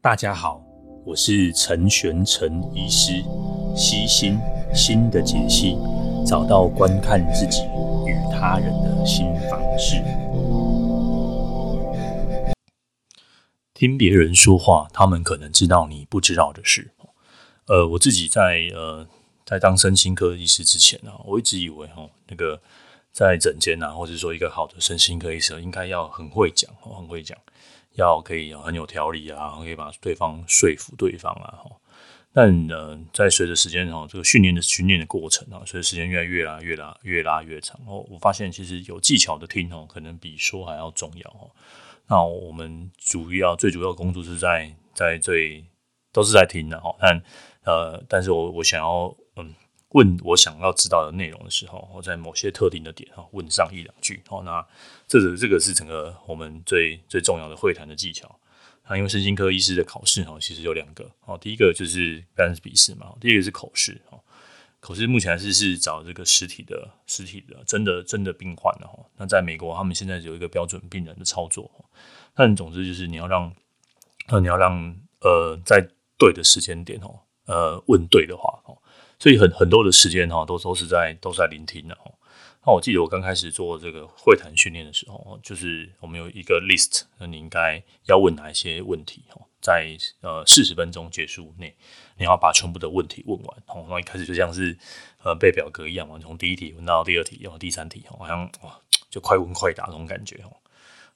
大家好，我是陈玄陈医师，悉心心的解析，找到观看自己与他人的新方式。听别人说话，他们可能知道你不知道的事。呃，我自己在呃在当身心科医师之前啊，我一直以为哈那个在诊间啊，或者说一个好的身心科医生应该要很会讲，很会讲。要可以很有条理啊，可以把对方说服对方啊，但呃，在随着时间哦，这个训练的训练的过程啊，随着时间越来越拉越拉越拉越长哦，我发现其实有技巧的听哦，可能比说还要重要哦。那我们主要最主要工作是在在最都是在听的哈，但呃，但是我我想要。问我想要知道的内容的时候，我在某些特定的点哈问上一两句哦，那这个这个是整个我们最最重要的会谈的技巧。那因为身心科医师的考试哈，其实有两个哦，第一个就是当然是笔试嘛，第二个是口试哦。口试目前还是是找这个实体的实体的真的真的病患的哈。那在美国，他们现在有一个标准病人的操作。但总之就是你要让呃你要让呃在对的时间点哦呃问对的话哦。所以很很多的时间哈，都都是在都是在聆听的哈。那我记得我刚开始做这个会谈训练的时候，就是我们有一个 list，那你应该要问哪一些问题哈，在呃四十分钟结束内，你要把全部的问题问完。然后一开始就像是呃背表格一样嘛，从第一题问到第二题，然后第三题，好像哇就快问快答那种感觉哈。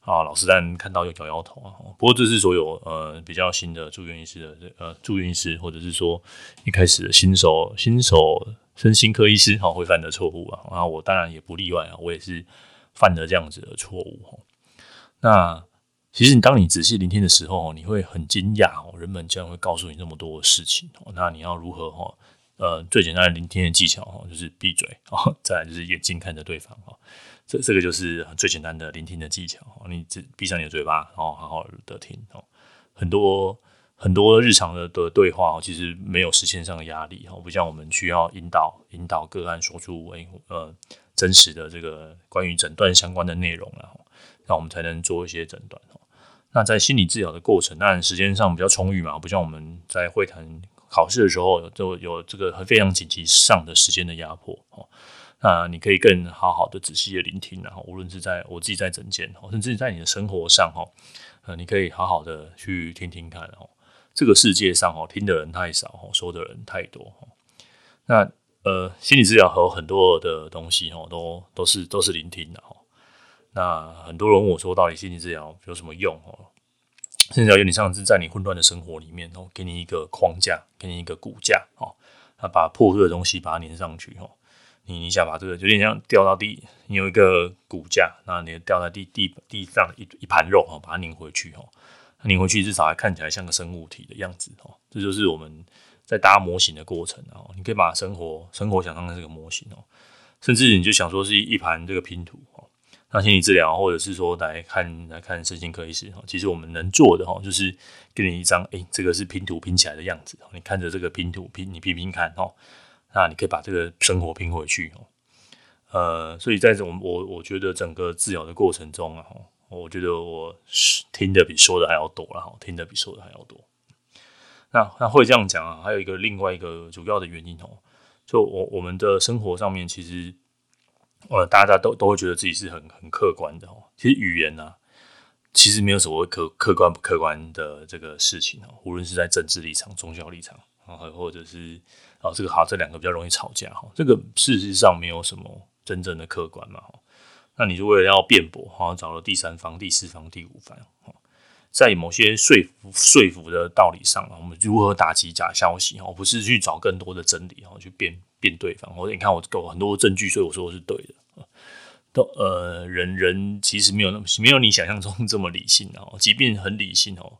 啊，老师但看到又摇摇头啊。不过这是所有呃比较新的住院医师的呃住院医师，或者是说一开始的新手新手身心科医师哈会犯的错误啊。然后我当然也不例外啊，我也是犯了这样子的错误哈。那其实你当你仔细聆听的时候，你会很惊讶哦，人们竟然会告诉你那么多事情。那你要如何哈？呃，最简单的聆听的技巧哈，就是闭嘴啊，再来就是眼睛看着对方哈。这这个就是最简单的聆听的技巧，你只闭上你的嘴巴，然后好好的听哦。很多很多日常的的对话，其实没有时间上的压力，不像我们需要引导引导个案说出诶呃真实的这个关于诊断相关的内容，然后让我们才能做一些诊断。那在心理治疗的过程，当然时间上比较充裕嘛，不像我们在会谈考试的时候，就有这个非常紧急上的时间的压迫哦。那你可以更好好的仔细的聆听，然后无论是在我自己在诊间，甚至在你的生活上，哈，呃，你可以好好的去听听看，哦，这个世界上，哦，听的人太少，哦，说的人太多，那呃，心理治疗和很多的东西，哦，都都是都是聆听的，哦。那很多人问我说，到底心理治疗有什么用？哦，心理治疗有点像是在你混乱的生活里面，哦，给你一个框架，给你一个骨架，哦，那把破碎的东西把它粘上去，哦。你你想把这个有点像掉到地，你有一个骨架，那你掉在地地地上一一盘肉哈，把它拧回去哈，拧回去至少还看起来像个生物体的样子哦。这就是我们在搭模型的过程哦。你可以把生活生活想象成这个模型哦，甚至你就想说是一盘这个拼图哦。那心理治疗或者是说来看来看身心科医师哈，其实我们能做的哈，就是给你一张诶，这个是拼图拼起来的样子，你看着这个拼图拼，你拼拼看哦。那你可以把这个生活拼回去哦，呃，所以在这种我我觉得整个治疗的过程中啊，我觉得我听的比说的还要多了哈，听的比说的还要多。那那会这样讲啊，还有一个另外一个主要的原因哦，就我我们的生活上面其实，呃，大家都都会觉得自己是很很客观的哦。其实语言呢，其实没有什么客客观不客观的这个事情哦，无论是在政治立场、宗教立场或者是。哦，这个好，这两个比较容易吵架哈。这个事实上没有什么真正的客观嘛哈。那你就为了要辩驳，哈，找了第三方、第四方、第五方。在某些说服、说服的道理上，我们如何打击假消息？哈，不是去找更多的真理，哈，去辩辩对方。或者你看我有很多证据，所以我说我是对的。都呃，人人其实没有那么没有你想象中这么理性哦。即便很理性哦。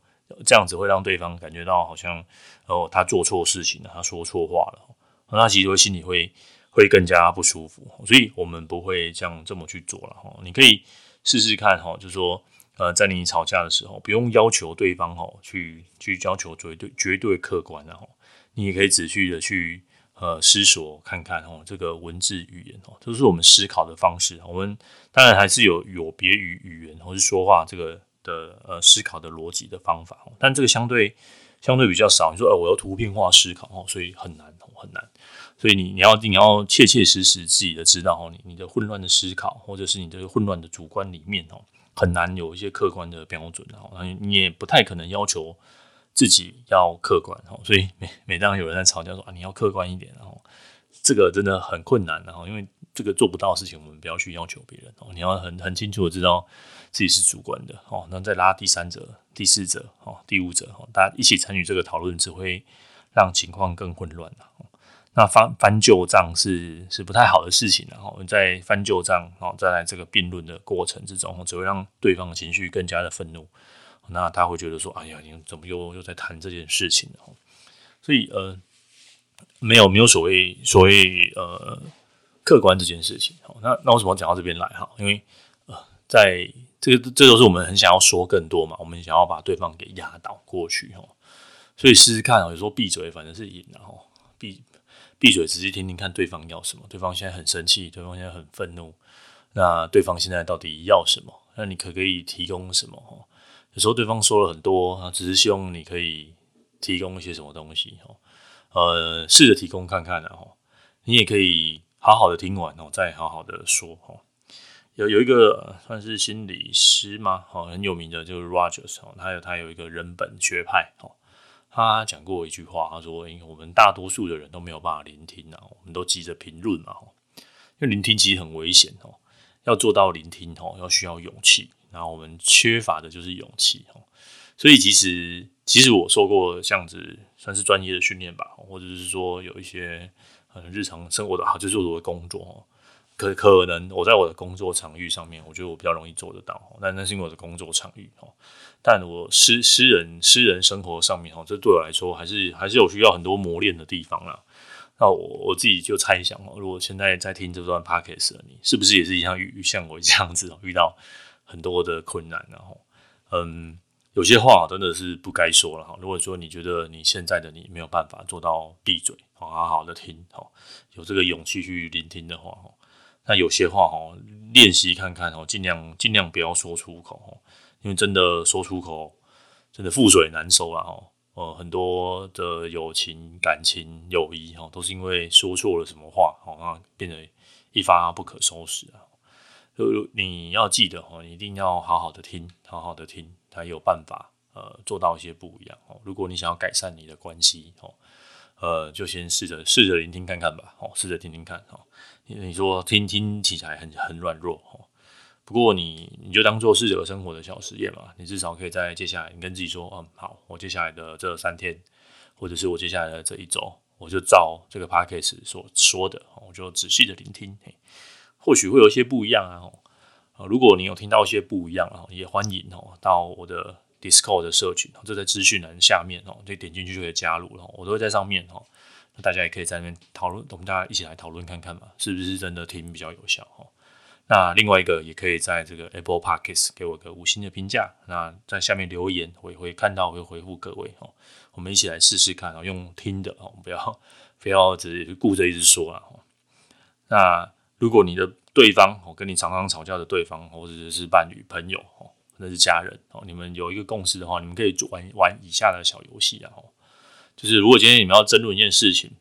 这样子会让对方感觉到好像哦，他做错事情了，他说错话了，那其实会心里会会更加不舒服，所以我们不会这样这么去做了哈。你可以试试看哈，就说呃，在你吵架的时候，不用要求对方哦去去要求绝对绝对客观的哈，你也可以仔细的去呃思索看看哈，这个文字语言哦，这是我们思考的方式。我们当然还是有有别于语言或是说话这个。的呃思考的逻辑的方法，但这个相对相对比较少。你说，呃，我要图片化思考哦，所以很难很难。所以你你要你要切切实实自己的知道哦，你你的混乱的思考，或者是你的混乱的主观里面哦，很难有一些客观的标准哦。你也不太可能要求自己要客观哦。所以每每当有人在吵架说啊，你要客观一点，然后这个真的很困难，然后因为。这个做不到的事情，我们不要去要求别人哦。你要很很清楚的知道自己是主观的哦。那再拉第三者、第四者哦、第五者哦，大家一起参与这个讨论，只会让情况更混乱。那翻翻旧账是是不太好的事情，然后在翻旧账哦，再来这个辩论的过程之中，只会让对方的情绪更加的愤怒。那他会觉得说：“哎呀，你怎么又又在谈这件事情？”所以呃，没有没有所谓所谓呃。客观这件事情，好，那那为什么讲到这边来哈？因为呃，在这个这都是我们很想要说更多嘛，我们想要把对方给压倒过去哈。所以试试看，有时候闭嘴反正是赢，然后闭闭嘴，仔细听听看对方要什么。对方现在很生气，对方现在很愤怒，那对方现在到底要什么？那你可可以提供什么？哈，有时候对方说了很多，只是希望你可以提供一些什么东西哈。呃，试着提供看看，然后你也可以。好好的听完哦，再好好的说哦。有有一个算是心理师吗？哦，很有名的，就是 Rogers 哦，他有他有一个人本学派哦。他讲过一句话，他说：“因为我们大多数的人都没有办法聆听啊，我们都急着评论嘛。因为聆听其实很危险哦，要做到聆听哦，要需要勇气。然后我们缺乏的就是勇气哦。所以其实其实我受过这样子算是专业的训练吧，或者是说有一些。嗯，日常生活的好就是我的工作哦，可可能我在我的工作场域上面，我觉得我比较容易做得到，但那是因为我的工作场域哦。但我私私人私人生活上面哦，这对我来说还是还是有需要很多磨练的地方啦。那我我自己就猜想哦，如果现在在听这段 podcast 的你，是不是也是一样遇像我这样子哦遇到很多的困难？然后，嗯。有些话真的是不该说了哈。如果说你觉得你现在的你没有办法做到闭嘴，好好的听，哈有这个勇气去聆听的话，哈那有些话哈，练习看看哦，尽量尽量不要说出口，因为真的说出口，真的覆水难收了哈。呃，很多的友情、感情、友谊哈，都是因为说错了什么话，好那，变得一发不可收拾啊。就你要记得哈，你一定要好好的听，好好的听。才有办法呃做到一些不一样哦。如果你想要改善你的关系哦，呃，就先试着试着聆听看看吧。哦，试着听听看哦。你说听听起来很很软弱哦，不过你你就当做是这个生活的小实验嘛。你至少可以在接下来，你跟自己说，嗯，好，我接下来的这三天，或者是我接下来的这一周，我就照这个 podcast 所说的，我就仔细的聆听，或许会有一些不一样啊。啊如果你有听到一些不一样啊，也欢迎哦到我的 Discord 的社群，这在资讯栏下面哦，就点进去就可以加入了。我都会在上面哦，那大家也可以在那边讨论，我们大家一起来讨论看看嘛，是不是真的听比较有效哦？那另外一个也可以在这个 Apple Podcast 给我个五星的评价，那在下面留言，我也会看到，我会回复各位哦。我们一起来试试看哦，用听的哦，不要非要只顾着一直说啊。那如果你的对方哦，跟你常常吵架的对方，或者是伴侣、朋友哦，那是家人哦。你们有一个共识的话，你们可以玩玩以下的小游戏啊。就是如果今天你们要争论一件事情，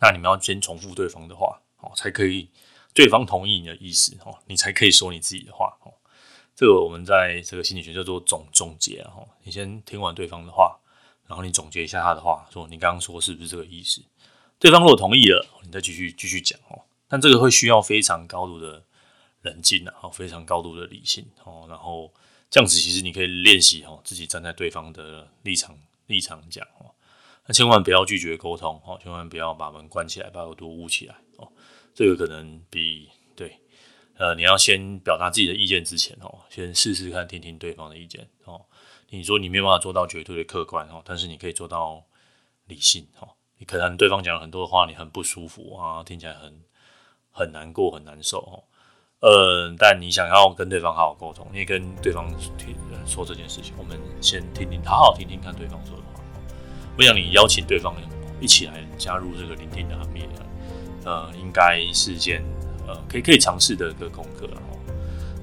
那你们要先重复对方的话哦，才可以对方同意你的意思哦，你才可以说你自己的话哦。这个我们在这个心理学叫做总总结哦。你先听完对方的话，然后你总结一下他的话，说你刚刚说是不是这个意思？对方如果同意了，你再继续继续讲哦。但这个会需要非常高度的冷静啊，非常高度的理性哦，然后这样子其实你可以练习哦，自己站在对方的立场立场讲哦，那千万不要拒绝沟通哦，千万不要把门关起来，把耳朵捂起来哦，这个可能比对呃，你要先表达自己的意见之前哦，先试试看听听对方的意见哦。你说你没有办法做到绝对的客观哦，但是你可以做到理性哦。你可能对方讲了很多的话，你很不舒服啊，听起来很。很难过、很难受哦。呃，但你想要跟对方好好沟通，你也跟对方听说这件事情，我们先听听，好好听听看对方说的话。我想你邀请对方一起来加入这个聆听的行列，呃，应该是件呃可以可以尝试的一个功课哦。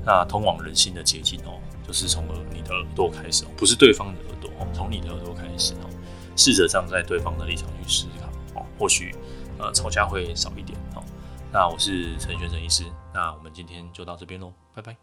那通往人心的捷径哦，就是从你的耳朵开始，不是对方的耳朵哦，从你的耳朵开始哦，试着站在对方的立场去思考哦，或许呃吵架会少一点。那我是陈先生医师那我们今天就到这边喽拜拜。